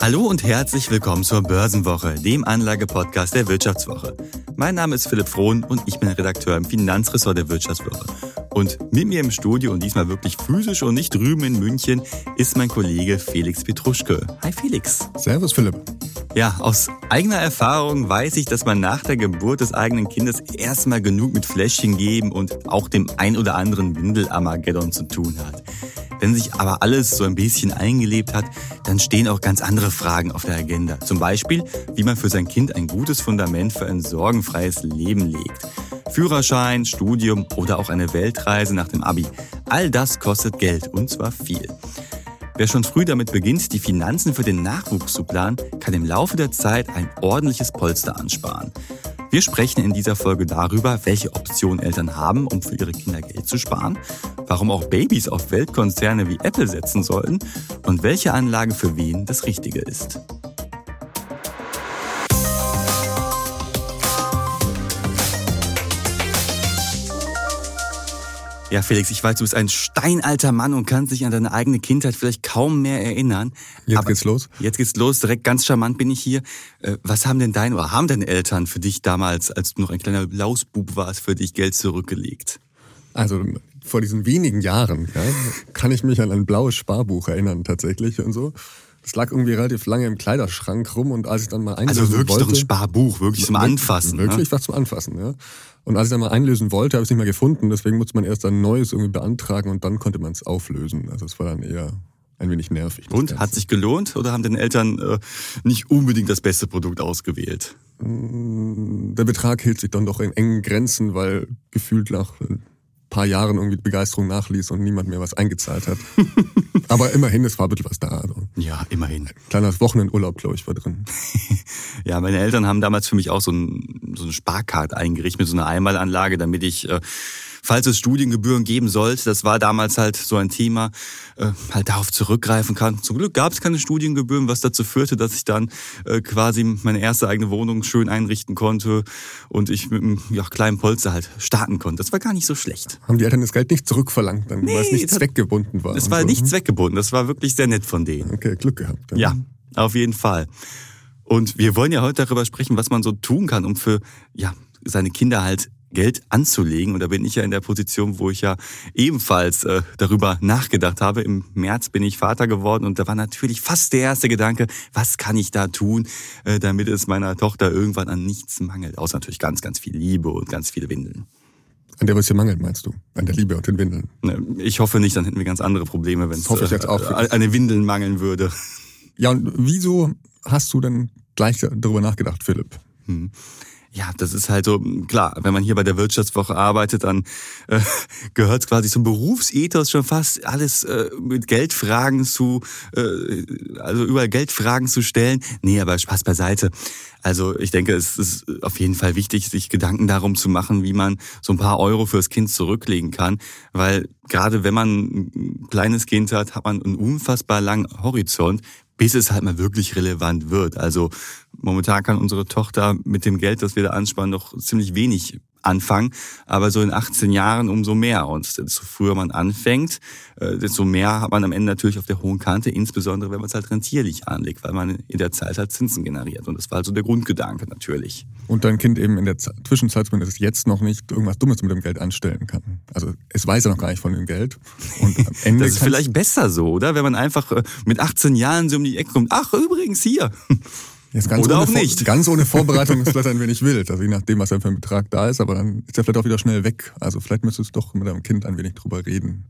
Hallo und herzlich willkommen zur Börsenwoche, dem Anlagepodcast der Wirtschaftswoche. Mein Name ist Philipp Frohn und ich bin Redakteur im Finanzressort der Wirtschaftswoche. Und mit mir im Studio und diesmal wirklich physisch und nicht drüben in München ist mein Kollege Felix Petruschke. Hi Felix. Servus Philipp. Ja, aus eigener Erfahrung weiß ich, dass man nach der Geburt des eigenen Kindes erstmal genug mit Fläschchen geben und auch dem ein oder anderen Windel-Armageddon zu tun hat. Wenn sich aber alles so ein bisschen eingelebt hat, dann stehen auch ganz andere Fragen auf der Agenda. Zum Beispiel, wie man für sein Kind ein gutes Fundament für ein sorgenfreies Leben legt. Führerschein, Studium oder auch eine Weltreise nach dem Abi. All das kostet Geld und zwar viel. Wer schon früh damit beginnt, die Finanzen für den Nachwuchs zu planen, kann im Laufe der Zeit ein ordentliches Polster ansparen. Wir sprechen in dieser Folge darüber, welche Optionen Eltern haben, um für ihre Kinder Geld zu sparen, warum auch Babys auf Weltkonzerne wie Apple setzen sollten und welche Anlage für wen das Richtige ist. Ja, Felix, ich weiß, du bist ein steinalter Mann und kannst dich an deine eigene Kindheit vielleicht kaum mehr erinnern. Jetzt Aber geht's los. Jetzt geht's los. Direkt ganz charmant bin ich hier. Äh, was haben denn deine oder haben deine Eltern für dich damals, als du noch ein kleiner Lausbub warst, für dich Geld zurückgelegt? Also vor diesen wenigen Jahren ja, kann ich mich an ein blaues Sparbuch erinnern tatsächlich und so. Das lag irgendwie relativ lange im Kleiderschrank rum und als ich dann mal einlösen Also wirklich wollte, doch ein Sparbuch, wirklich zum Anfassen. Wirklich ne? was zum Anfassen, ja. Und als ich dann mal einlösen wollte, habe ich es nicht mehr gefunden. Deswegen musste man erst ein neues irgendwie beantragen und dann konnte man es auflösen. Also es war dann eher ein wenig nervig. Und hat sich gelohnt oder haben den Eltern äh, nicht unbedingt das beste Produkt ausgewählt? Mm, Der Betrag hielt sich dann doch in engen Grenzen, weil gefühlt nach paar Jahren irgendwie die Begeisterung nachließ und niemand mehr was eingezahlt hat. Aber immerhin, es war ein bisschen was da. Also. Ja, immerhin. Kleiner Wochenendurlaub, glaube ich, war drin. ja, meine Eltern haben damals für mich auch so, ein, so eine Sparkarte eingerichtet mit so einer Einmalanlage, damit ich äh, falls es Studiengebühren geben sollte, das war damals halt so ein Thema, äh, halt darauf zurückgreifen kann. Zum Glück gab es keine Studiengebühren, was dazu führte, dass ich dann äh, quasi meine erste eigene Wohnung schön einrichten konnte und ich mit einem ja, kleinen Polster halt starten konnte. Das war gar nicht so schlecht. Haben die Eltern das Geld nicht zurückverlangt, dann, nee, weil es nicht zweckgebunden war? Es war so. nicht zweckgebunden, das war wirklich sehr nett von denen. Okay, Glück gehabt. Ja, ja auf jeden Fall. Und wir wollen ja heute darüber sprechen, was man so tun kann, um für ja, seine Kinder halt Geld anzulegen. Und da bin ich ja in der Position, wo ich ja ebenfalls äh, darüber nachgedacht habe. Im März bin ich Vater geworden und da war natürlich fast der erste Gedanke, was kann ich da tun, äh, damit es meiner Tochter irgendwann an nichts mangelt. Außer natürlich ganz, ganz viel Liebe und ganz viele Windeln. An der was hier mangelt, meinst du? An der Liebe und den Windeln? Ne, ich hoffe nicht, dann hätten wir ganz andere Probleme, wenn es äh, an den Windeln mangeln würde. Ja, und wieso hast du denn gleich darüber nachgedacht, Philipp? Hm. Ja, das ist halt so, klar, wenn man hier bei der Wirtschaftswoche arbeitet, dann äh, gehört quasi zum Berufsethos schon fast alles äh, mit Geldfragen zu, äh, also überall Geldfragen zu stellen. Nee, aber Spaß beiseite. Also ich denke, es ist auf jeden Fall wichtig, sich Gedanken darum zu machen, wie man so ein paar Euro fürs Kind zurücklegen kann. Weil gerade wenn man ein kleines Kind hat, hat man einen unfassbar langen Horizont, bis es halt mal wirklich relevant wird. Also momentan kann unsere Tochter mit dem Geld, das wir da ansparen, noch ziemlich wenig anfangen, aber so in 18 Jahren umso mehr. Und desto früher man anfängt, äh, desto mehr hat man am Ende natürlich auf der hohen Kante, insbesondere wenn man es halt rentierlich anlegt, weil man in der Zeit halt Zinsen generiert. Und das war also der Grundgedanke natürlich. Und dein Kind eben in der Zwischenzeit, zumindest jetzt noch nicht, irgendwas Dummes mit dem Geld anstellen kann. Also es weiß ja noch gar nicht von dem Geld. Und am Ende das ist vielleicht besser so, oder? Wenn man einfach äh, mit 18 Jahren so um die Ecke kommt, ach übrigens hier. Jetzt ganz Oder ohne, auch nicht. Ganz ohne Vorbereitung ist vielleicht ein wenig wild, also je nachdem, was für ein Betrag da ist, aber dann ist er vielleicht auch wieder schnell weg. Also vielleicht müsstest du doch mit deinem Kind ein wenig drüber reden.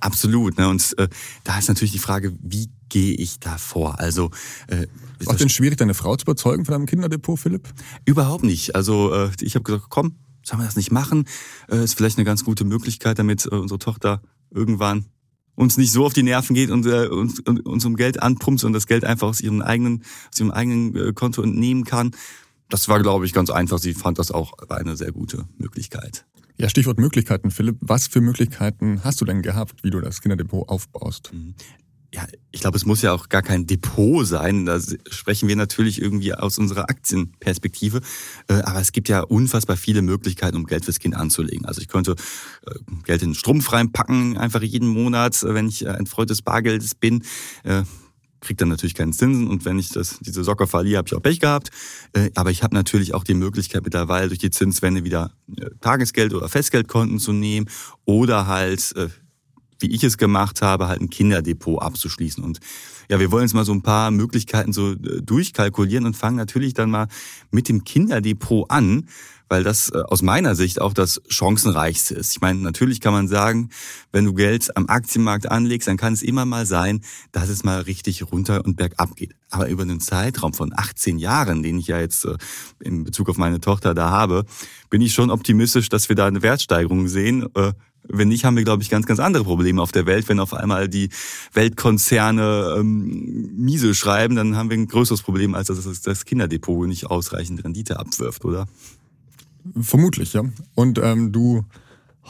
Absolut. Ne? Und äh, da ist natürlich die Frage, wie gehe ich da vor? Also äh, War es denn schwierig, deine Frau zu überzeugen von deinem Kinderdepot, Philipp? Überhaupt nicht. Also äh, ich habe gesagt, komm, sollen wir das nicht machen? Äh, ist vielleicht eine ganz gute Möglichkeit, damit äh, unsere Tochter irgendwann uns nicht so auf die Nerven geht und äh, uns, uns um Geld anpumpt und das Geld einfach aus ihrem eigenen, aus ihrem eigenen äh, Konto entnehmen kann. Das war, glaube ich, ganz einfach. Sie fand das auch eine sehr gute Möglichkeit. Ja, Stichwort Möglichkeiten, Philipp. Was für Möglichkeiten hast du denn gehabt, wie du das Kinderdepot aufbaust? Ja, ich glaube, es muss ja auch gar kein Depot sein. Da sprechen wir natürlich irgendwie aus unserer Aktienperspektive. Äh, aber es gibt ja unfassbar viele Möglichkeiten, um Geld fürs Kind anzulegen. Also ich könnte äh, Geld in den Strumpf reinpacken, einfach jeden Monat, äh, wenn ich ein Freund des Bargeldes bin. kriege dann natürlich keinen Zinsen und wenn ich das, diese Socke verliere, habe ich auch Pech gehabt. Aber ich habe natürlich auch die Möglichkeit mittlerweile durch die Zinswende wieder Tagesgeld oder Festgeldkonten zu nehmen oder halt, wie ich es gemacht habe, halt ein Kinderdepot abzuschließen. Und ja, wir wollen jetzt mal so ein paar Möglichkeiten so durchkalkulieren und fangen natürlich dann mal mit dem Kinderdepot an weil das äh, aus meiner Sicht auch das chancenreichste ist. Ich meine, natürlich kann man sagen, wenn du Geld am Aktienmarkt anlegst, dann kann es immer mal sein, dass es mal richtig runter und bergab geht. Aber über einen Zeitraum von 18 Jahren, den ich ja jetzt äh, in Bezug auf meine Tochter da habe, bin ich schon optimistisch, dass wir da eine Wertsteigerung sehen. Wenn nicht, haben wir, glaube ich, ganz, ganz andere Probleme auf der Welt. Wenn auf einmal die Weltkonzerne ähm, miese schreiben, dann haben wir ein größeres Problem, als dass das Kinderdepot nicht ausreichend Rendite abwirft, oder? Vermutlich, ja. Und ähm, du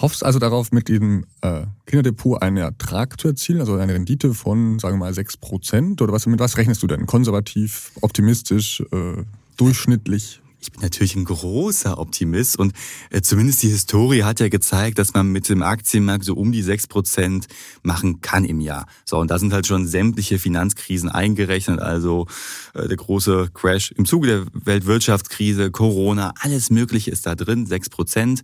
hoffst also darauf, mit diesem äh, Kinderdepot einen Ertrag zu erzielen, also eine Rendite von, sagen wir mal, 6%? Oder was, mit was rechnest du denn? Konservativ, optimistisch, äh, durchschnittlich? Ich bin natürlich ein großer Optimist und äh, zumindest die Historie hat ja gezeigt, dass man mit dem Aktienmarkt so um die sechs Prozent machen kann im Jahr. So, und da sind halt schon sämtliche Finanzkrisen eingerechnet, also äh, der große Crash im Zuge der Weltwirtschaftskrise, Corona, alles Mögliche ist da drin, sechs Prozent.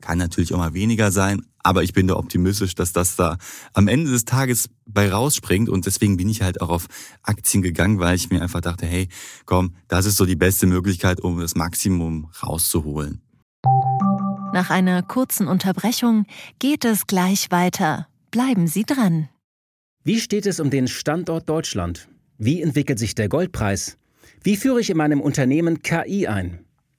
Kann natürlich auch mal weniger sein, aber ich bin da optimistisch, dass das da am Ende des Tages bei rausspringt und deswegen bin ich halt auch auf Aktien gegangen, weil ich mir einfach dachte, hey, komm, das ist so die beste Möglichkeit, um das Maximum rauszuholen. Nach einer kurzen Unterbrechung geht es gleich weiter. Bleiben Sie dran. Wie steht es um den Standort Deutschland? Wie entwickelt sich der Goldpreis? Wie führe ich in meinem Unternehmen KI ein?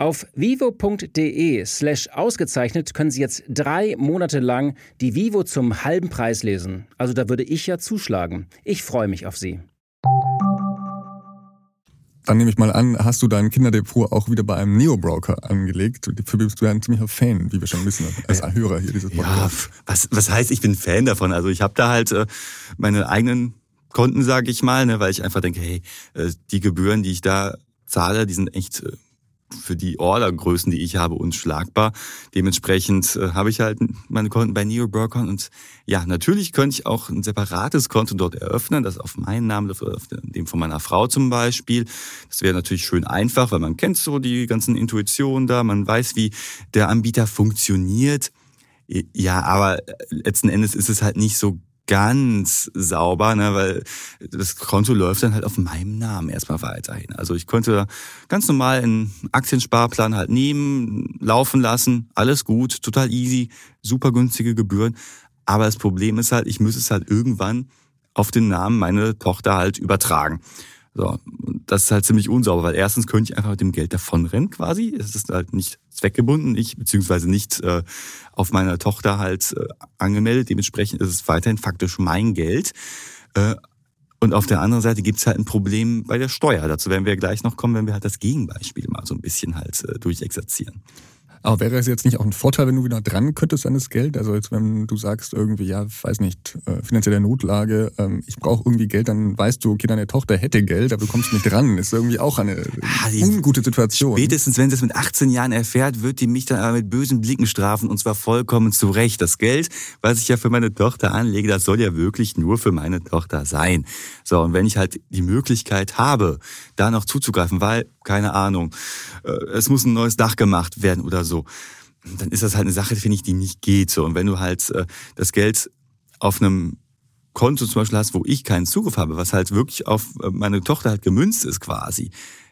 Auf vivo.de slash ausgezeichnet können Sie jetzt drei Monate lang die Vivo zum halben Preis lesen. Also da würde ich ja zuschlagen. Ich freue mich auf Sie. Dann nehme ich mal an, hast du dein Kinderdepot auch wieder bei einem Neo-Broker angelegt? Für bist du ja ein ziemlicher Fan, wie wir schon wissen, als Hörer hier dieses Podcasts. Ja, was, was heißt, ich bin Fan davon? Also ich habe da halt äh, meine eigenen Konten, sage ich mal, ne, weil ich einfach denke, hey, äh, die Gebühren, die ich da zahle, die sind echt äh, für die Ordergrößen, die ich habe, unschlagbar. Dementsprechend äh, habe ich halt meine Konten bei NeoBroker und ja, natürlich könnte ich auch ein separates Konto dort eröffnen, das auf meinen Namen, auf dem von meiner Frau zum Beispiel. Das wäre natürlich schön einfach, weil man kennt so die ganzen Intuitionen da, man weiß, wie der Anbieter funktioniert. Ja, aber letzten Endes ist es halt nicht so ganz sauber, ne, weil das Konto läuft dann halt auf meinem Namen erstmal weiterhin. Also ich könnte ganz normal einen Aktiensparplan halt nehmen, laufen lassen, alles gut, total easy, super günstige Gebühren. Aber das Problem ist halt, ich müsste es halt irgendwann auf den Namen meiner Tochter halt übertragen. So, das ist halt ziemlich unsauber, weil erstens könnte ich einfach mit dem Geld davonrennen quasi. Es ist halt nicht zweckgebunden, ich beziehungsweise nicht äh, auf meiner Tochter halt äh, angemeldet. Dementsprechend ist es weiterhin faktisch mein Geld. Äh, und auf der anderen Seite gibt's halt ein Problem bei der Steuer. Dazu werden wir gleich noch kommen, wenn wir halt das Gegenbeispiel mal so ein bisschen halt äh, durchexerzieren. Aber wäre es jetzt nicht auch ein Vorteil, wenn du wieder dran könntest an das Geld? Also jetzt, wenn du sagst irgendwie, ja, weiß nicht, äh, finanzielle Notlage, ähm, ich brauche irgendwie Geld, dann weißt du, okay, deine Tochter hätte Geld, aber du kommst nicht dran. Ist irgendwie auch eine ah, ungute Situation. Spätestens, wenn sie es mit 18 Jahren erfährt, wird die mich dann aber mit bösen Blicken strafen und zwar vollkommen zu Recht. Das Geld, was ich ja für meine Tochter anlege, das soll ja wirklich nur für meine Tochter sein. So, und wenn ich halt die Möglichkeit habe, da noch zuzugreifen, weil, keine Ahnung, äh, es muss ein neues Dach gemacht werden oder so, dann ist das halt eine Sache, finde ich, die nicht geht. Und wenn du halt äh, das Geld auf einem Konto zum Beispiel hast, wo ich keinen Zugriff habe, was halt wirklich auf äh, meine Tochter halt gemünzt ist quasi,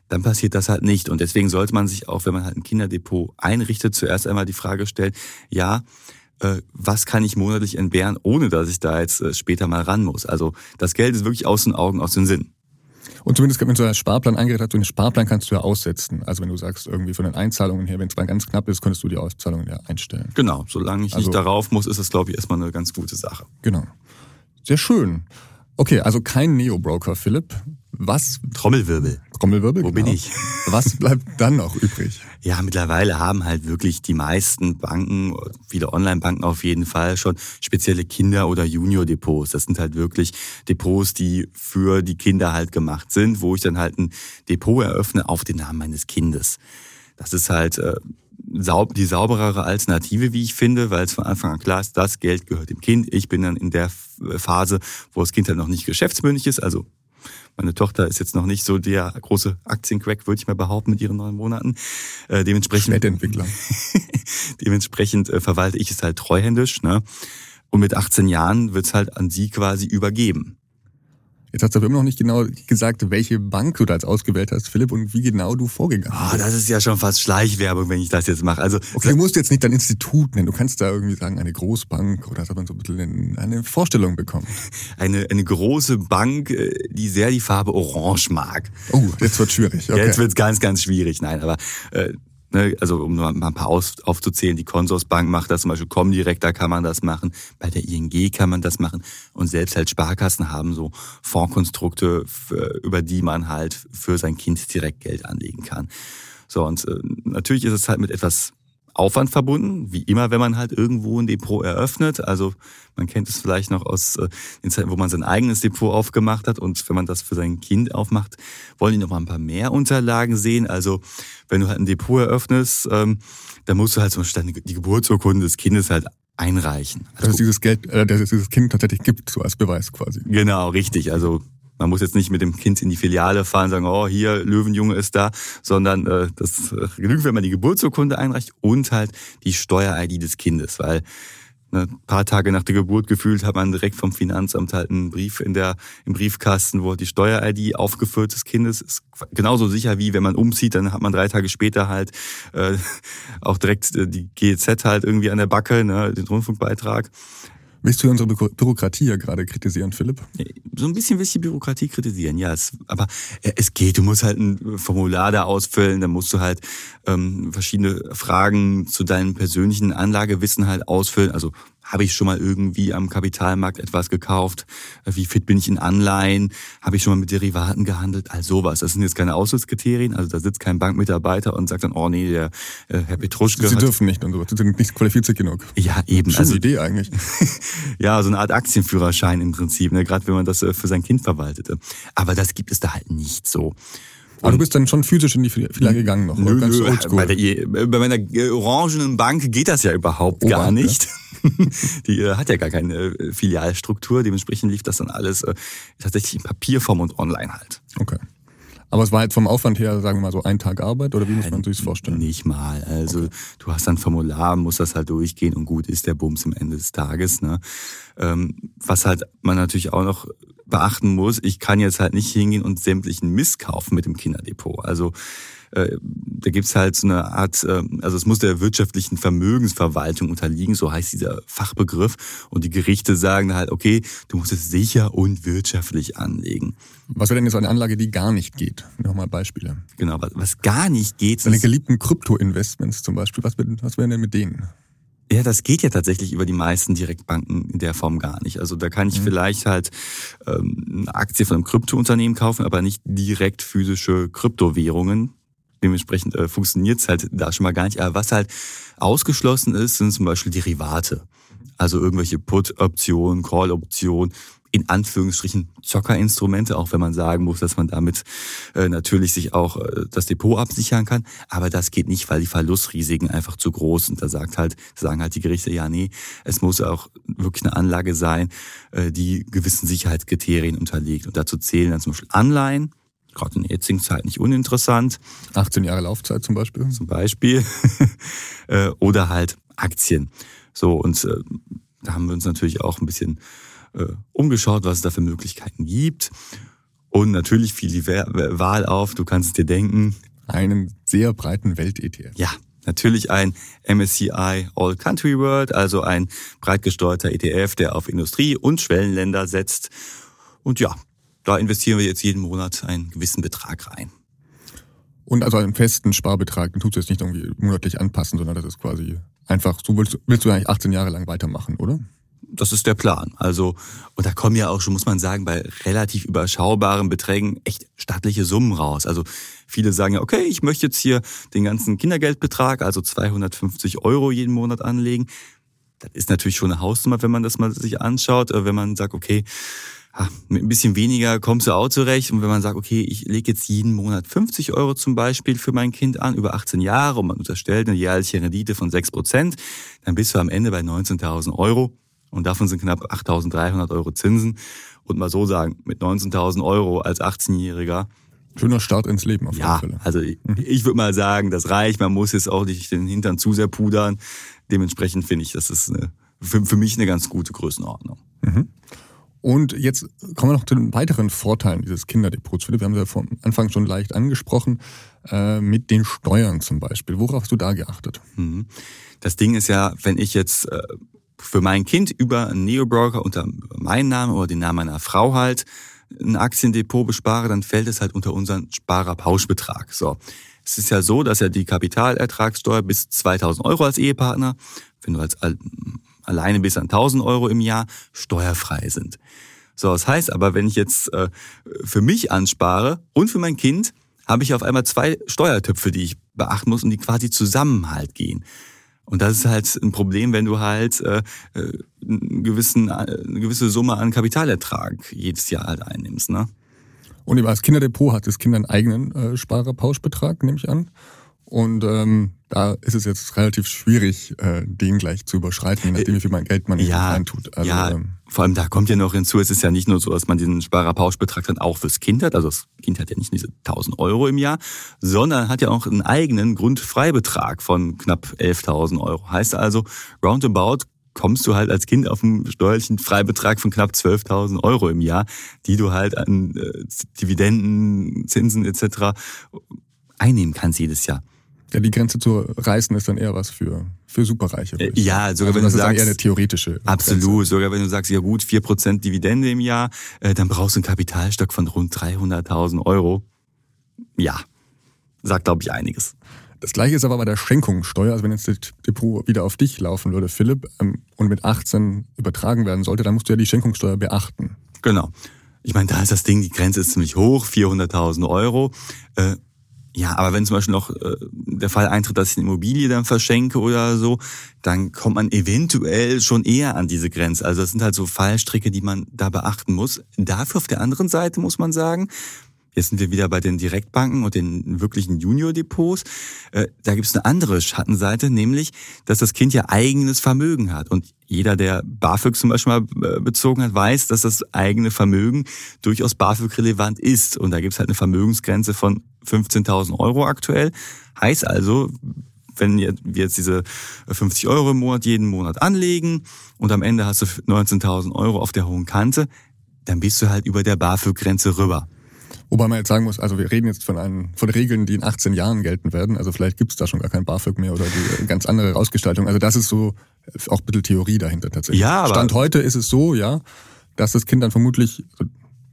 dann passiert das halt nicht. Und deswegen sollte man sich auch, wenn man halt ein Kinderdepot einrichtet, zuerst einmal die Frage stellen, ja, was kann ich monatlich entbehren, ohne dass ich da jetzt später mal ran muss. Also das Geld ist wirklich aus den Augen, aus den Sinn. Und zumindest, wenn du einen Sparplan eingerichtet hast, den Sparplan kannst du ja aussetzen. Also wenn du sagst, irgendwie von den Einzahlungen her, wenn es mal ganz knapp ist, könntest du die Auszahlungen ja einstellen. Genau, solange ich also, nicht darauf muss, ist das, glaube ich, erstmal eine ganz gute Sache. Genau. Sehr schön. Okay, also kein Neo-Broker, Philipp. Was? Trommelwirbel. Trommelwirbel? Wo genau. bin ich? Was bleibt dann noch übrig? Ja, mittlerweile haben halt wirklich die meisten Banken, viele Online-Banken auf jeden Fall schon spezielle Kinder- oder Junior-Depots. Das sind halt wirklich Depots, die für die Kinder halt gemacht sind, wo ich dann halt ein Depot eröffne auf den Namen meines Kindes. Das ist halt äh, saub die sauberere Alternative, wie ich finde, weil es von Anfang an klar ist, das Geld gehört dem Kind. Ich bin dann in der Phase, wo das Kind halt noch nicht geschäftsmündig ist, also meine Tochter ist jetzt noch nicht so der große Aktiencrack, würde ich mal behaupten, mit ihren neun Monaten. Äh, dementsprechend, Nettentwickler. dementsprechend äh, verwalte ich es halt treuhändisch. Ne? Und mit 18 Jahren wird's halt an sie quasi übergeben. Jetzt hast du aber immer noch nicht genau gesagt, welche Bank du da jetzt ausgewählt hast, Philipp, und wie genau du vorgegangen Ah, bist. das ist ja schon fast Schleichwerbung, wenn ich das jetzt mache. Also Okay, du musst jetzt nicht dein Institut nennen. Du kannst da irgendwie sagen, eine Großbank oder dass man so ein bisschen eine Vorstellung bekommt. eine, eine große Bank, äh, die sehr die Farbe Orange mag. Oh, jetzt wird schwierig. Okay. Jetzt wird's ganz, ganz schwierig. Nein, aber äh, ne, also um nur mal ein paar auf, aufzuzählen, die Consorsbank macht das zum Beispiel, Comdirect, da kann man das machen, bei der ING kann man das machen und selbst halt Sparkassen haben so Fondskonstrukte, für, über die man halt für sein Kind direkt Geld anlegen kann. So und äh, natürlich ist es halt mit etwas Aufwand verbunden, wie immer, wenn man halt irgendwo ein Depot eröffnet. Also man kennt es vielleicht noch aus äh, den Zeiten, wo man sein eigenes Depot aufgemacht hat und wenn man das für sein Kind aufmacht, wollen die noch mal ein paar mehr Unterlagen sehen. Also wenn du halt ein Depot eröffnest, ähm, dann musst du halt zum Beispiel die Geburtsurkunde des Kindes halt einreichen. dass es dieses Geld, äh, dass es dieses Kind tatsächlich gibt, so als Beweis quasi. Genau, richtig. Also man muss jetzt nicht mit dem Kind in die Filiale fahren und sagen, oh, hier, Löwenjunge ist da, sondern äh, das äh, genügt, wenn man die Geburtsurkunde einreicht und halt die Steuer-ID des Kindes, weil ne, ein paar Tage nach der Geburt gefühlt hat man direkt vom Finanzamt halt einen Brief in der, im Briefkasten, wo die Steuer-ID aufgeführt des Kindes ist. Genauso sicher wie wenn man umzieht, dann hat man drei Tage später halt äh, auch direkt äh, die GEZ halt irgendwie an der Backe, ne, den Rundfunkbeitrag. Willst du unsere Bü Bürokratie ja gerade kritisieren, Philipp? So ein bisschen will ich die Bürokratie kritisieren, ja. Es, aber äh, es geht, du musst halt ein Formular da ausfüllen, dann musst du halt ähm, verschiedene Fragen zu deinem persönlichen Anlagewissen halt ausfüllen. Also habe ich schon mal irgendwie am Kapitalmarkt etwas gekauft? Äh, Wie fit bin ich in Anleihen? Habe ich schon mal mit Derivaten gehandelt? All sowas. Das sind jetzt keine Ausschlusskriterien. Also da sitzt kein Bankmitarbeiter und sagt dann, oh nee, der äh, Herr Petruschke Sie dürfen nicht und so. Sie sind nicht qualifiziert genug. ja, eben. Schöne Also, Idee eigentlich. ja, so eine Art Aktienführerschein im Prinzip, ne? gerade wenn man das äh, für sein Kind verwaltete. Aber das gibt es da halt nicht so. Aber du bist dann schon physisch in die Filiale gegangen noch. Nö, Ganz nö, oldschool. bei, der, bei meiner orangenen Bank geht das ja überhaupt Oh, gar ja. nicht. Die äh, hat ja gar keine äh, Filialstruktur, dementsprechend lief das dann alles äh, tatsächlich in Papierform und online halt. Okay. Aber es war halt vom Aufwand her, sagen wir mal so, ein Tag Arbeit oder wie muss man sich das vorstellen? Nicht mal. Also du hast dann ein Formular, musst das halt durchgehen und gut ist der Bums am Ende des Tages. Ne? Ähm, was halt man natürlich auch noch beachten muss, ich kann jetzt halt nicht hingehen und sämtlichen Mist kaufen mit dem Kinderdepot. Also äh, da gibt's halt so eine Art, äh, also es muss der wirtschaftlichen Vermögensverwaltung unterliegen, so heißt dieser Fachbegriff. Und die Gerichte sagen halt, okay, du musst es sicher und wirtschaftlich anlegen. Was wäre denn jetzt eine Anlage, die gar nicht geht? Nochmal Beispiele. Genau, was, was gar nicht geht, Deine geliebten Krypto-Investments zum Beispiel, was, was wären denn mit denen? Ja, das geht ja tatsächlich über die meisten Direktbanken in der Form gar nicht. Also da kann ich vielleicht halt ähm, eine Aktie von einem Kryptounternehmen kaufen, aber nicht direkt physische Kryptowährungen. Dementsprechend äh, funktioniert es halt da schon mal gar nicht. Aber was halt ausgeschlossen ist, sind zum Beispiel Derivate. Also irgendwelche Put-Optionen, Call-Optionen, in Anführungsstrichen Zockerinstrumente, auch wenn man sagen muss, dass man damit äh, natürlich sich auch äh, das Depot absichern kann. Aber das geht nicht, weil die Verlustrisiken einfach zu groß sind. Da sagt halt, sagen halt die Gerichte, ja, nee, es muss auch wirklich eine Anlage sein, äh, die gewissen Sicherheitskriterien unterliegt. Und dazu zählen dann zum Beispiel Anleihen, gerade in der jetzigen Zeit nicht uninteressant, 18 Jahre Laufzeit zum Beispiel? zum Beispiel, äh, oder halt Aktien. So, und äh, da haben wir uns natürlich auch ein bisschen äh, umgeschaut, was es da für Möglichkeiten gibt. Und natürlich fiel die Wa- Wahl auf, du kannst es dir denken, Einen sehr breiten Welt-ETF. ja, natürlich ein MSCI All Country World, also ein breit gesteuerter ETF, der auf Industrie- und Schwellenländer setzt. Und ja, da investieren wir jetzt jeden Monat einen gewissen Betrag rein. Und also einen festen Sparbetrag, den tust du jetzt nicht irgendwie monatlich anpassen, sondern das ist quasi einfach, so willst, willst du eigentlich 18 Jahre lang weitermachen, oder? Das ist der Plan. Also, und da kommen ja auch schon, muss man sagen, bei relativ überschaubaren Beträgen echt stattliche Summen raus. Also viele sagen ja, okay, ich möchte jetzt hier den ganzen Kindergeldbetrag, also 250 Euro jeden Monat anlegen. Das ist natürlich schon eine Hausnummer, wenn man das mal sich anschaut. Äh, wenn man sagt, okay, mit ein bisschen weniger kommst du auch zurecht. Und wenn man sagt, okay, ich lege jetzt jeden Monat 50 Euro zum Beispiel für mein Kind an, über 18 Jahre, und man unterstellt eine jährliche Rendite von 6 Prozent, dann bist du am Ende bei 19.000 Euro. Und davon sind knapp 8.300 Euro Zinsen. Und mal so sagen, mit 19.000 Euro als 18-Jähriger. Schöner Start ins Leben auf ja, jeden Fall. Also ich, ich würde mal sagen, das reicht. Man muss jetzt auch nicht den Hintern zu sehr pudern. Dementsprechend finde ich, das ist eine, für, für mich eine ganz gute Größenordnung. Mhm. Und jetzt kommen wir noch zu den weiteren Vorteilen dieses Kinderdepots. Philipp, wir haben es ja vom Anfang schon leicht angesprochen, äh, mit den Steuern zum Beispiel. Worauf hast du da geachtet? Mhm. Das Ding ist ja, wenn ich jetzt äh, für mein Kind über einen Neo-Broker unter meinen Namen oder den Namen meiner Frau halt ein Aktiendepot bespare, dann fällt es halt unter unseren Sparerpauschbetrag. So. Es ist ja so, dass ja die Kapitalertragssteuer bis 2000 Euro als Ehepartner, wenn du als alleine bis an 1000 Euro im Jahr steuerfrei sind. So, das heißt aber, wenn ich jetzt äh, für mich anspare und für mein Kind, habe ich auf einmal zwei Steuertöpfe, die ich beachten muss und die quasi zusammen halt gehen. Und das ist halt ein Problem, wenn du halt äh, äh einen gewissen, eine gewisse Summe an Kapitalertrag jedes Jahr halt einnimmst. Ne? Und als Kinderdepot hat das Kind einen eigenen äh, Sparerpauschbetrag, nehme ich an. Und ähm, da ist es jetzt relativ schwierig, äh, den gleich zu überschreiten, je nachdem, wie viel Geld man ja, reintut. Also, ja, ähm, vor allem da kommt ja noch hinzu, es ist ja nicht nur so, dass man diesen Sparerpauschbetrag dann auch fürs Kind hat, also das Kind hat ja nicht diese 1000 Euro im Jahr, sondern hat ja auch einen eigenen Grundfreibetrag von knapp 11.000 Euro. Heißt also, roundabout kommst du halt als Kind auf einen steuerlichen Freibetrag von knapp 12.000 Euro im Jahr, die du halt an äh, Dividenden, Zinsen etc. einnehmen kannst jedes Jahr. Ja, die Grenze zu reißen ist dann eher was für, für Superreiche. Äh, ja, sogar also wenn das du ist sagst. eher eine theoretische. Absolut, Grenze. sogar wenn du sagst, ja gut, vier Prozent Dividende im Jahr, äh, dann brauchst du einen Kapitalstock von rund 300.000 Euro. Ja, sagt, glaube ich, einiges. Das gleiche ist aber bei der Schenkungssteuer. Also wenn jetzt das Depot wieder auf dich laufen würde, Philipp, ähm, und mit 18 übertragen werden sollte, dann musst du ja die Schenkungssteuer beachten. Genau. Ich meine, da ist das Ding, die Grenze ist ziemlich hoch, 400.000 Euro. Äh, ja, aber wenn zum Beispiel noch äh, der Fall eintritt, dass ich eine Immobilie dann verschenke oder so, dann kommt man eventuell schon eher an diese Grenze. Also das sind halt so Fallstricke, die man da beachten muss. Dafür auf der anderen Seite muss man sagen, Jetzt sind wir wieder bei den Direktbanken und den wirklichen Junior-Depots. Äh, da gibt es eine andere Schattenseite, nämlich, dass das Kind ja eigenes Vermögen hat. Und jeder, der BAföG zum Beispiel mal äh, bezogen hat, weiß, dass das eigene Vermögen durchaus BAföG-relevant ist. Und da gibt es halt eine Vermögensgrenze von 15.000 Euro aktuell. Heißt also, wenn wir jetzt diese 50 Euro im Monat jeden Monat anlegen und am Ende hast du 19.000 Euro auf der hohen Kante, dann bist du halt über der BAföG-Grenze rüber. Wobei man jetzt sagen muss, also wir reden jetzt von, einem, von Regeln, die in 18 Jahren gelten werden. Also vielleicht gibt es da schon gar kein BAföG mehr oder die ganz andere Ausgestaltung. Also das ist so auch ein bisschen Theorie dahinter tatsächlich. Ja, aber Stand heute ist es so, ja, dass das Kind dann vermutlich,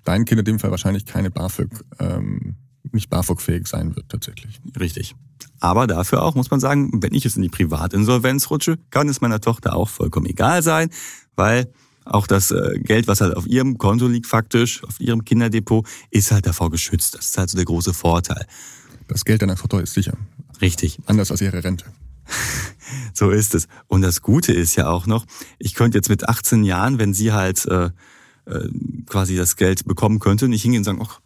dein Kind in dem Fall wahrscheinlich keine BAföG, ähm, nicht BAföG-fähig sein wird tatsächlich. Richtig. Aber dafür auch muss man sagen, wenn ich jetzt in die Privatinsolvenz rutsche, kann es meiner Tochter auch vollkommen egal sein, weil auch das äh, Geld, was halt auf ihrem Konto liegt, faktisch, auf ihrem Kinderdepot, ist halt davor geschützt. Das ist halt so der große Vorteil. Das Geld deiner Tochter ist sicher. Richtig. Anders als ihre Rente. so ist es. Und das Gute ist ja auch noch, ich könnte jetzt mit 18 Jahren, wenn sie halt äh, äh, quasi das Geld bekommen könnte, nicht hingehen und sagen, ach,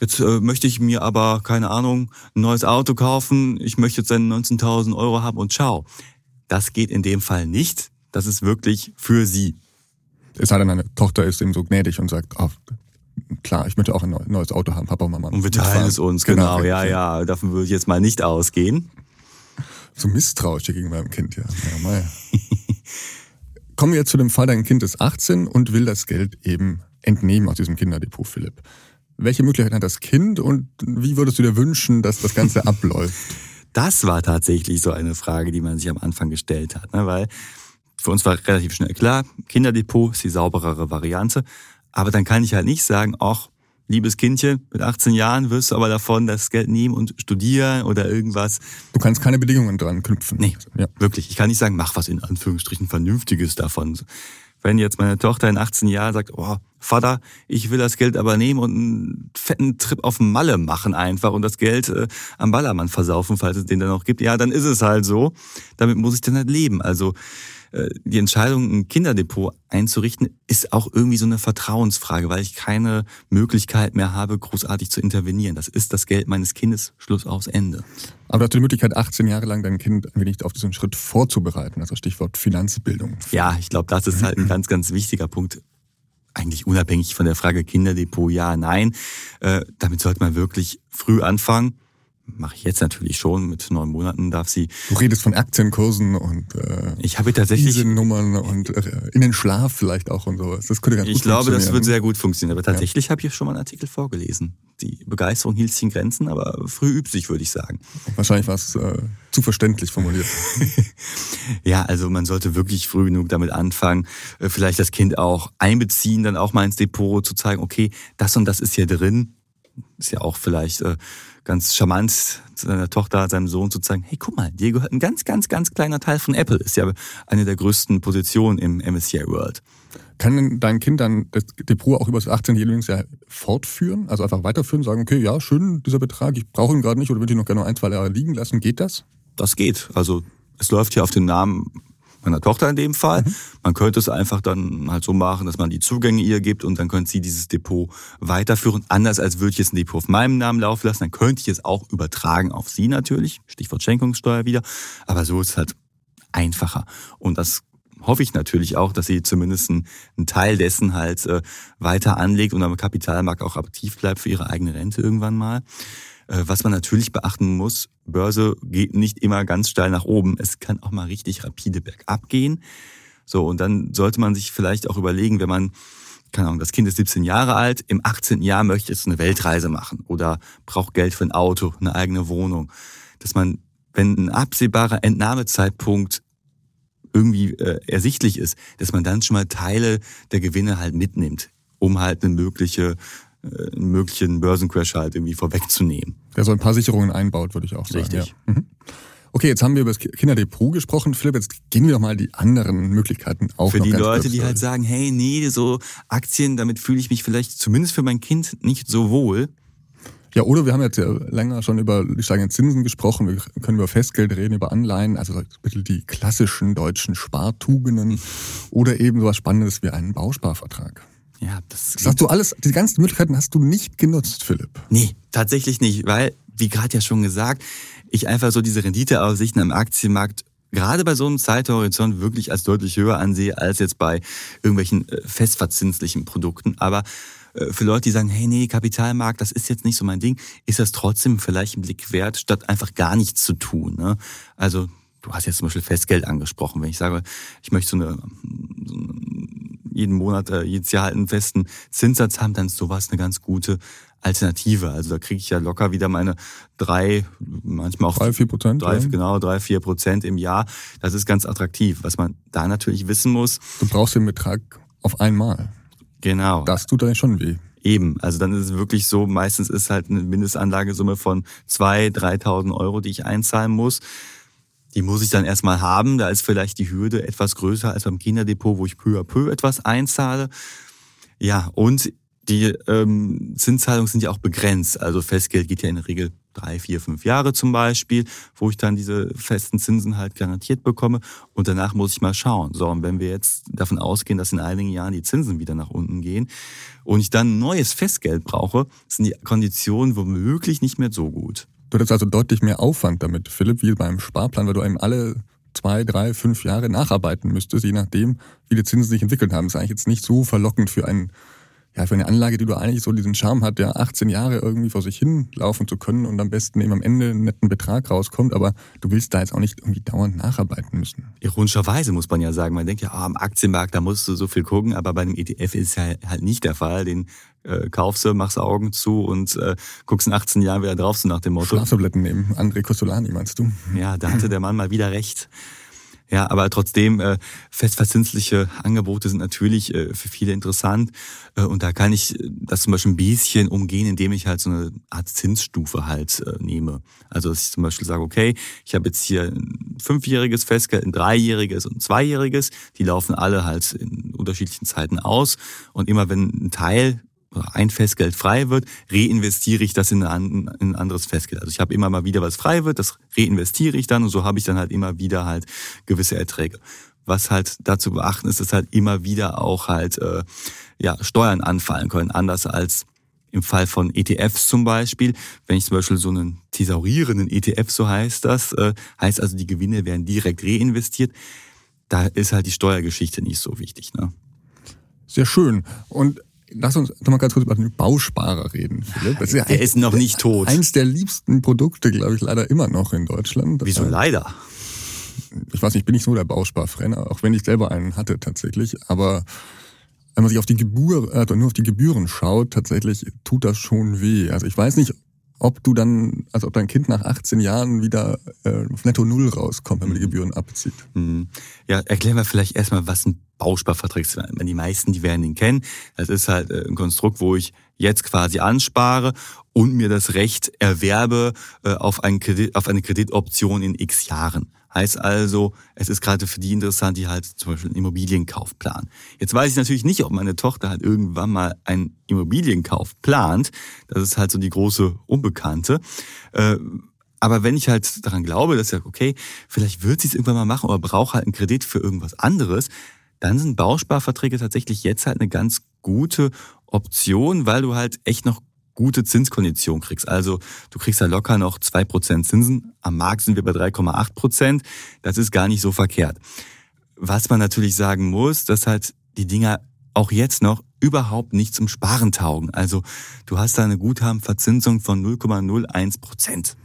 jetzt äh, möchte ich mir aber, keine Ahnung, ein neues Auto kaufen, ich möchte jetzt dann 19.000 Euro haben und ciao. Das geht in dem Fall nicht. Das ist wirklich für sie. Es sei denn, eine Tochter ist eben so gnädig und sagt, oh, klar, ich möchte auch ein neues Auto haben, Papa und Mama. Und wir teilen es uns, genau, genau ja, ja. Davon würde ich jetzt mal nicht ausgehen. So misstrauisch gegenüber dem Kind, ja. ja ja. Kommen wir jetzt zu dem Fall, dein Kind ist 18 und will das Geld eben entnehmen aus diesem Kinderdepot, Philipp. Welche Möglichkeiten hat das Kind und wie würdest du dir wünschen, dass das Ganze abläuft? Das war tatsächlich so eine Frage, die man sich am Anfang gestellt hat, ne? weil für uns war relativ schnell klar, Kinderdepot ist die sauberere Variante. Aber dann kann ich halt nicht sagen, ach, liebes Kindchen, mit 18 Jahren wirst du aber davon das Geld nehmen und studieren oder irgendwas. Du kannst keine Bedingungen dran knüpfen. Nee, ja. wirklich. Ich kann nicht sagen, mach was in Anführungsstrichen Vernünftiges davon. wenn jetzt meine Tochter in 18 Jahren sagt, oh, Vater, ich will das Geld aber nehmen und einen fetten Trip auf Malle machen einfach und das Geld äh, am Ballermann versaufen, falls es den dann noch gibt, ja, dann ist es halt so. Damit muss ich dann halt leben. Also äh, die Entscheidung, ein Kinderdepot einzurichten, ist auch irgendwie so eine Vertrauensfrage, weil ich keine Möglichkeit mehr habe, großartig zu intervenieren. Das ist das Geld meines Kindes, Schluss aus Ende. Aber du hast die Möglichkeit, 18 Jahre lang dein Kind ein wenig auf diesen Schritt vorzubereiten, also Stichwort Finanzbildung. Ja, ich glaube, das ist halt ein ganz, ganz wichtiger Punkt eigentlich unabhängig von der Frage Kinderdepot, ja, nein. Äh, damit sollte man wirklich früh anfangen mache ich jetzt natürlich schon. Mit neun Monaten darf sie. Du redest von Aktienkursen und äh, ich habe tatsächlich Nummern und äh, in den Schlaf vielleicht auch und sowas. Das könnte ganz Ich glaube, das wird sehr gut funktionieren. Aber tatsächlich ja. habe ich schon mal einen Artikel vorgelesen. Die Begeisterung hielt sich in Grenzen, aber früh übt sich, würde ich sagen. Wahrscheinlich war es äh, zu verständlich formuliert. ja, also man sollte wirklich früh genug damit anfangen, äh, vielleicht das Kind auch einbeziehen, dann auch mal ins Depot zu zeigen, okay, das und das ist hier drin. Ist ja auch vielleicht äh, ganz charmant seiner Tochter, seinem Sohn zu zeigen, hey, guck mal, dir gehört ein ganz, ganz, ganz kleiner Teil von Apple. Ist ja eine der größten Positionen im MSCI World. Kann dein Kind dann das Depot auch über das 18. Lebensjahr fortführen? Also einfach weiterführen, sagen, okay, ja, schön, dieser Betrag, ich brauche ihn gerade nicht oder würde ich noch gerne noch ein, zwei Jahre liegen lassen. Geht das? Das geht. Also es läuft hier auf den Namen meiner Tochter in dem Fall. Mhm. Man könnte es einfach dann halt so machen, dass man die Zugänge ihr gibt und dann könnte sie dieses Depot weiterführen. Anders als würde ich jetzt ein Depot auf meinem Namen laufen lassen, dann könnte ich es auch übertragen auf sie natürlich. Stichwort Schenkungssteuer wieder. Aber so ist es halt einfacher. Und das hoffe ich natürlich auch, dass sie zumindest einen, Teil dessen halt äh, weiter anlegt und am Kapitalmarkt auch aktiv bleibt für ihre eigene Rente irgendwann mal. Äh, was man natürlich beachten muss, Börse geht nicht immer ganz steil nach oben. Es kann auch mal richtig rapide bergab gehen. So, und dann sollte man sich vielleicht auch überlegen, wenn man, keine Ahnung, das Kind ist 17 Jahre alt, im 18. Jahr möchte es eine Weltreise machen oder braucht Geld für ein Auto, eine eigene Wohnung, dass man, wenn ein absehbarer Entnahmezeitpunkt irgendwie äh, ersichtlich ist, dass man dann schon mal Teile der Gewinne halt mitnimmt, um halt eine mögliche einen möglichen Börsencrash halt irgendwie vorwegzunehmen. Der so ein paar Sicherungen einbaut, würde ich auch sagen. Richtig. Ja. Mhm. Okay, jetzt haben wir über das Kinderdepot gesprochen. Philipp, jetzt gehen wir doch mal die anderen Möglichkeiten auf. Für die Leute, die halt sagen, hey, nee, so Aktien, damit fühle ich mich vielleicht zumindest für mein Kind nicht so wohl. Ja, oder wir haben jetzt ja länger schon über die steigenden Zinsen gesprochen. Wir können über Festgeld reden, über Anleihen, also bitte die klassischen deutschen Spartugenden oder eben so was Spannendes wie einen Bausparvertrag. Ja, das, das hast du alles, die ganzen Möglichkeiten hast du nicht genutzt, Philipp. Nee, tatsächlich nicht, weil, wie gerade ja schon gesagt, ich einfach so diese Renditeaussichten am Aktienmarkt gerade bei so einem Zeithorizont wirklich als deutlich höher ansehe als jetzt bei irgendwelchen äh, festverzinslichen Produkten. Aber äh, für Leute, die sagen, hey, nee, Kapitalmarkt, das ist jetzt nicht so mein Ding, ist das trotzdem vielleicht ein Blick wert, statt einfach gar nichts zu tun. Ne? Also du hast jetzt zum Beispiel Festgeld angesprochen. Wenn ich sage, ich möchte so eine, so eine jeden Monat, äh, jedes Jahr halt einen festen Zinssatz haben, dann ist sowas eine ganz gute Alternative. Also da kriege ich ja locker wieder meine drei, manchmal auch drei, vier Prozent. Drei, ja. Genau, drei, vier Prozent im Jahr. Das ist ganz attraktiv. Was man da natürlich wissen muss. Du brauchst den Betrag auf einmal. Genau. Das tut eigentlich schon weh. Eben, also dann ist es wirklich so, meistens ist halt eine Mindestanlagesumme von zwei, 3.000 Euro, die ich einzahlen muss. Die muss ich dann erstmal haben. Da ist vielleicht die Hürde etwas größer als beim Kinderdepot, wo ich peu à peu etwas einzahle. Ja, und die ähm, Zinszahlungen sind ja auch begrenzt. Also Festgeld geht ja in der Regel drei, vier, fünf Jahre zum Beispiel, wo ich dann diese festen Zinsen halt garantiert bekomme. Und danach muss ich mal schauen. So, und wenn wir jetzt davon ausgehen, dass in einigen Jahren die Zinsen wieder nach unten gehen und ich dann neues Festgeld brauche, sind die Konditionen womöglich nicht mehr so gut. Du hättest also deutlich mehr Aufwand damit, Philipp, wie beim Sparplan, weil du einem alle zwei, drei, fünf Jahre nacharbeiten müsstest, je nachdem, wie die Zinsen sich entwickelt haben. Das ist eigentlich jetzt nicht so verlockend für einen ja, für eine Anlage, die du eigentlich so diesen Charme hat, ja 18 Jahre irgendwie vor sich hin laufen zu können und am besten eben am Ende einen netten Betrag rauskommt, aber du willst da jetzt auch nicht irgendwie dauernd nacharbeiten müssen. Ironischerweise muss man ja sagen, man denkt ja, oh, am Aktienmarkt, da musst du so viel gucken, aber bei einem ETF ist es halt, halt nicht der Fall. Den äh, kaufst du, machst Augen zu und äh, guckst in 18 Jahren wieder drauf, so nach dem Motto. Schlaftabletten nehmen, André Costolani meinst du? Ja, da hatte der Mann mal wieder recht. Ja, aber trotzdem, äh, festverzinsliche Angebote sind natürlich äh, für viele interessant. Äh, und da kann ich das zum Beispiel ein bisschen umgehen, indem ich halt so eine Art Zinsstufe halt äh, nehme. Also dass ich zum Beispiel sage, okay, ich habe jetzt hier ein fünfjähriges Festgeld, ein dreijähriges und ein zweijähriges. Die laufen alle halt in unterschiedlichen Zeiten aus. Und immer wenn ein Teil ein Festgeld frei wird, reinvestiere ich das in ein, in ein anderes Festgeld. Also ich habe immer mal wieder was frei wird, das reinvestiere ich dann und so habe ich dann halt immer wieder halt gewisse Erträge. Was halt dazu beachten ist, dass halt immer wieder auch halt äh, ja Steuern anfallen können, anders als im Fall von ETFs zum Beispiel. Wenn ich zum Beispiel so einen thesaurierenden ETF, so heißt das, äh, heißt also die Gewinne werden direkt reinvestiert. Da ist halt die Steuergeschichte nicht so wichtig. Ne? Sehr schön. Und Lass uns doch mal ganz kurz über den Bausparer reden, Philipp. Ist ja der ein, ist noch nicht tot. Eins der liebsten Produkte, glaube ich, leider immer noch in Deutschland. Wieso leider? Ich weiß nicht, ich bin nicht so der Bausparfan, auch wenn ich selber einen hatte tatsächlich. Aber wenn man sich auf die Gebühr, also nur auf die Gebühren schaut, tatsächlich tut das schon weh. Also ich weiß nicht, ob du dann, also ob dein Kind nach 18 Jahren wieder äh, auf Netto Null rauskommt, wenn man die mhm. Gebühren abzieht. Mhm. Ja, erklären wir vielleicht erstmal, was ein Bausparvertrag. Die meisten, die werden ihn kennen. Das ist halt äh, ein Konstrukt, wo ich jetzt quasi anspare und mir das Recht erwerbe äh, auf, einen Kredit, auf eine Kreditoption in x Jahren. Heißt also, es ist gerade für die interessant, die halt zum Beispiel einen Immobilienkauf planen. Jetzt weiß ich natürlich nicht, ob meine Tochter halt irgendwann mal einen Immobilienkauf plant. Das ist halt so die große Unbekannte. Äh, aber wenn ich halt daran glaube, dass ja, okay, vielleicht wird sie es irgendwann mal machen oder braucht halt einen Kredit für irgendwas anderes, dann sind Bausparverträge tatsächlich jetzt halt eine ganz gute Option, weil du halt echt noch gute Zinskondition kriegst. Also du kriegst ja locker noch zwei Prozent Zinsen. Am Markt sind wir bei 3,8%. Prozent. Das ist gar nicht so verkehrt. Was man natürlich sagen muss, dass halt die Dinger auch jetzt noch überhaupt nicht zum Sparen taugen. Also du hast da eine Guthabenverzinsung von 0,01 Prozent.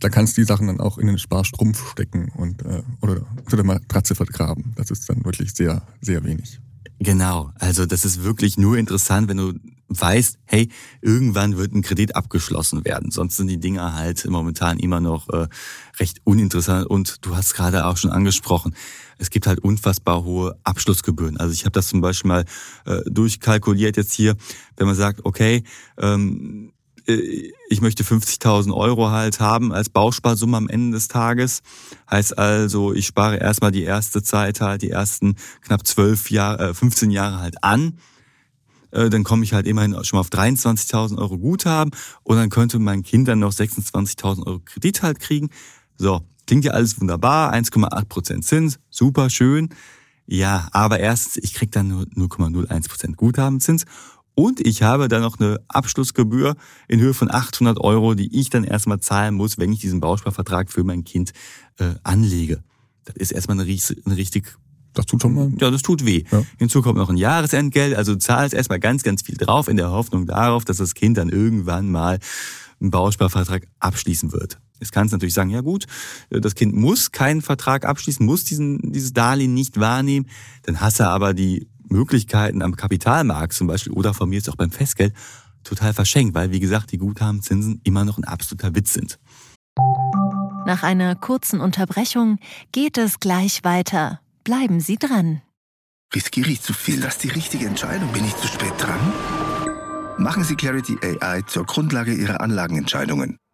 Da kannst du die Sachen dann auch in den Sparstrumpf stecken und äh, oder unter der Matratze vergraben. Das ist dann wirklich sehr, sehr wenig. Genau, also das ist wirklich nur interessant, wenn du weißt, hey, irgendwann wird ein Kredit abgeschlossen werden. Sonst sind die Dinger halt momentan immer noch äh, recht uninteressant. Und du hast gerade auch schon angesprochen, es gibt halt unfassbar hohe Abschlussgebühren. Also ich habe das zum Beispiel mal äh, durchkalkuliert jetzt hier, wenn man sagt, okay, ähm, äh, ich möchte 50.000 Euro halt haben als Bausparsumme am Ende des Tages. Heißt also, ich spare erstmal die erste Zeit halt, die ersten knapp 12 Jahre, äh, 15 Jahre halt an. Äh, dann komme ich halt immerhin schon mal auf 23.000 Euro Guthaben und dann könnte mein Kind dann noch 26.000 Euro Kredit halt kriegen. So, klingt ja alles wunderbar, 1,8 Prozent Zins, super schön. Ja, aber erstens, ich krieg dann nur 0,01 Prozent Guthabenzins und ich habe dann noch eine Abschlussgebühr in Höhe von 800 Euro, die ich dann erstmal zahlen muss, wenn ich diesen Bausparvertrag für mein Kind äh, anlege. Das ist erstmal eine, eine richtig das tut schon mal. Ja, das tut weh. Ja. Hinzu kommt noch ein Jahresentgelt. Also du zahlst erstmal ganz, ganz viel drauf in der Hoffnung darauf, dass das Kind dann irgendwann mal einen Bausparvertrag abschließen wird. Jetzt kannst du natürlich sagen, ja gut, das Kind muss keinen Vertrag abschließen, muss diesen, dieses Darlehen nicht wahrnehmen. Dann hast du aber die Möglichkeiten am Kapitalmarkt zum Beispiel oder von mir jetzt auch beim Festgeld total verschenkt, weil wie gesagt die Guthabenzinsen immer noch ein absoluter Witz sind. Nach einer kurzen Unterbrechung geht es gleich weiter. Bleiben Sie dran. Riskiere ich zu viel? Das ist die richtige Entscheidung. Bin ich zu spät dran? Machen Sie Clarity AI zur Grundlage Ihrer Anlagenentscheidungen.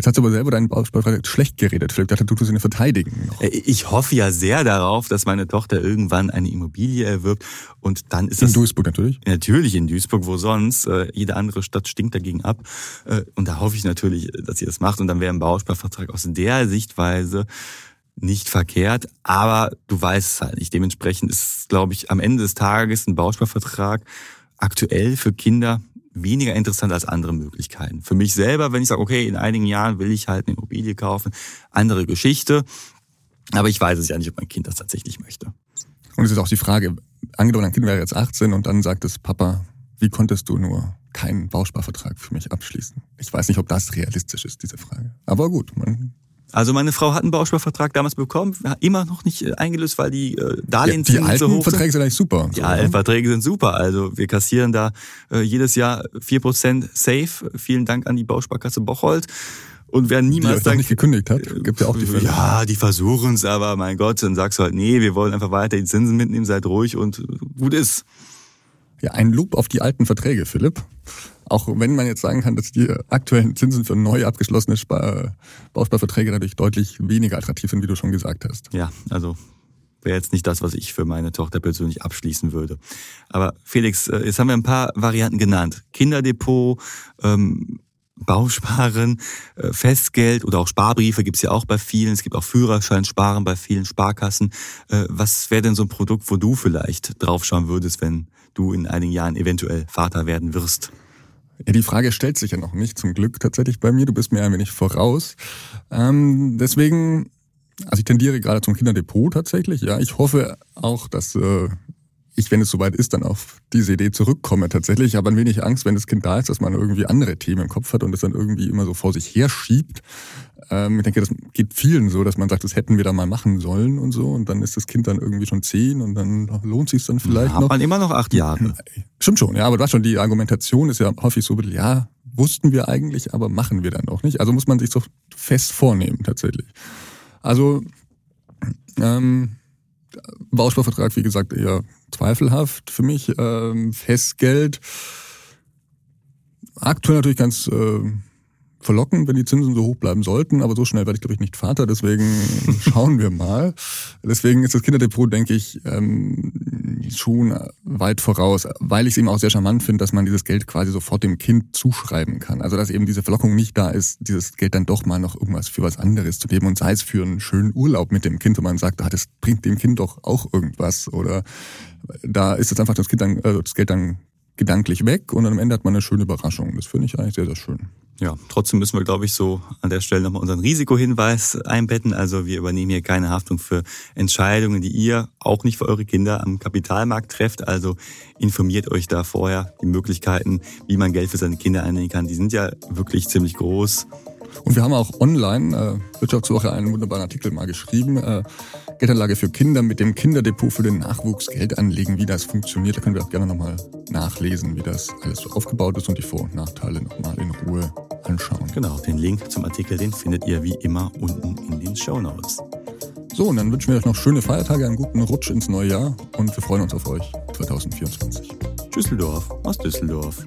Jetzt hast du aber selber deinen Bausparvertrag schlecht geredet. Vielleicht dachte, du tust ihn verteidigen. Noch. Äh, ich hoffe ja sehr darauf, dass meine Tochter irgendwann eine Immobilie erwirbt und dann ist In das... In Duisburg natürlich? Natürlich in Duisburg, wo sonst. Äh, jede andere Stadt stinkt dagegen ab. Äh, und da hoffe ich natürlich, dass sie das macht und dann wäre ein Bausparvertrag aus der Sichtweise nicht verkehrt, aber du weißt es halt nicht. Dementsprechend ist, glaube ich, am Ende des Tages ein Bausparvertrag aktuell für Kinder weniger interessant als andere Möglichkeiten. Für mich selber, wenn ich sage, okay, in einigen Jahren will ich halt eine Immobilie kaufen, andere Geschichte. Aber ich weiß es ja nicht, ob mein Kind das tatsächlich möchte. Und es ist auch die Frage, angenommen, ein Kind wäre jetzt 18 und dann sagt es, Papa, wie konntest du nur keinen Bausparvertrag für mich abschließen? Ich weiß nicht, ob das realistisch ist, diese Frage. Aber gut, man also meine Frau hat einen Bausparvertrag damals bekommen, immer noch nicht äh, eingelöst, weil die äh, Darlehenszinsen ja, die so hoch sind. Verträge sind eigentlich super. Die alten Verträge sind super. Also wir kassieren da äh, jedes Jahr vier Prozent safe. Vielen Dank an die Bausparkasse Bocholt. Und wer niemals die euch nicht gekündigt hat, gibt ja auch die Fälle. Ja, die versuchen es, aber mein Gott, dann sagst du halt, nee, wir wollen einfach weiter die Zinsen mitnehmen, seid ruhig und gut ist. Ja, ein Lob auf die alten Verträge, Philipp. Auch wenn man jetzt sagen kann, dass die aktuellen Zinsen für neu abgeschlossene Spar Bausparverträge dadurch deutlich weniger attraktiv sind, wie du schon gesagt hast. Ja, also wäre jetzt nicht das, was ich für meine Tochter persönlich abschließen würde. Aber Felix, äh, jetzt haben wir ein paar Varianten genannt. Kinderdepot, ähm, Bausparen, äh, Festgeld oder auch Sparbriefe gibt's ja auch bei vielen. Es gibt auch Führerscheinsparen bei vielen Sparkassen. Äh, was wäre denn so ein Produkt, wo du vielleicht draufschauen würdest, wenn du in einigen Jahren eventuell Vater werden wirst? Ja, die Frage stellt sich ja noch nicht, zum Glück tatsächlich bei mir. Du bist mir ein wenig voraus. Ähm, deswegen, also ich tendiere gerade zum Kinderdepot tatsächlich. Ja, ich hoffe auch, dass äh, ich, wenn es soweit ist, dann auf diese Idee zurückkomme tatsächlich. Ich habe ein wenig Angst, wenn das Kind da ist, dass man irgendwie andere Themen im Kopf hat und es dann irgendwie immer so vor sich herschiebt. Ähm, ich denke, das geht vielen so, dass man sagt, das hätten wir da mal machen sollen und so. Und dann ist das Kind dann irgendwie schon zehn und dann lohnt sich dann vielleicht ja, noch. man immer noch acht Jahre. Stimmt schon, ja, aber du hast schon, die Argumentation ist ja häufig so, ja, wussten wir eigentlich, aber machen wir dann auch nicht. Also muss man sich so fest vornehmen tatsächlich. Also ähm, Bausparvertrag, wie gesagt, eher zweifelhaft für mich. Ähm, Festgeld. Aktuell natürlich ganz äh, verlockend, wenn die Zinsen so hoch bleiben sollten, aber so schnell werde ich, glaube ich, nicht Vater, deswegen schauen wir mal. Deswegen ist das Kinderdepot, denke ich, ähm, schon weit voraus, weil ich es eben auch sehr charmant finde, dass man dieses Geld quasi sofort dem Kind zuschreiben kann. Also dass eben diese Verlockung nicht da ist, dieses Geld dann doch mal noch irgendwas für was anderes zu geben und sei es für einen schönen Urlaub mit dem Kind, wo man sagt, ah, das bringt dem Kind doch auch irgendwas oder da ist jetzt einfach das, kind dann, äh, das Geld dann gedanklich weg und am Ende hat man eine schöne Überraschung. Das finde ich eigentlich sehr, sehr schön. Ja, trotzdem müssen wir, glaube ich, so an der Stelle nochmal unseren Risikohinweis einbetten. Also wir übernehmen hier keine Haftung für Entscheidungen, die ihr auch nicht für eure Kinder am Kapitalmarkt trefft. Also informiert euch da vorher die Möglichkeiten, wie man Geld für seine Kinder einnehmen kann. Die sind ja wirklich ziemlich groß. Und wir haben auch online, äh, Wirtschaftswoche, einen wunderbaren Artikel mal geschrieben. Äh, Geldanlage für Kinder mit dem Kinderdepot für den Nachwuchs Geld anlegen, wie das funktioniert. Da können wir auch gerne nochmal nachlesen, wie das alles so aufgebaut ist und die Vor- und Nachteile nochmal in Ruhe anschauen. Genau, den Link zum Artikel, den findet ihr wie immer unten in den Show Notes. So, und dann wünschen wir euch noch schöne Feiertage, einen guten Rutsch ins neue Jahr und wir freuen uns auf euch 2024. Düsseldorf aus Düsseldorf.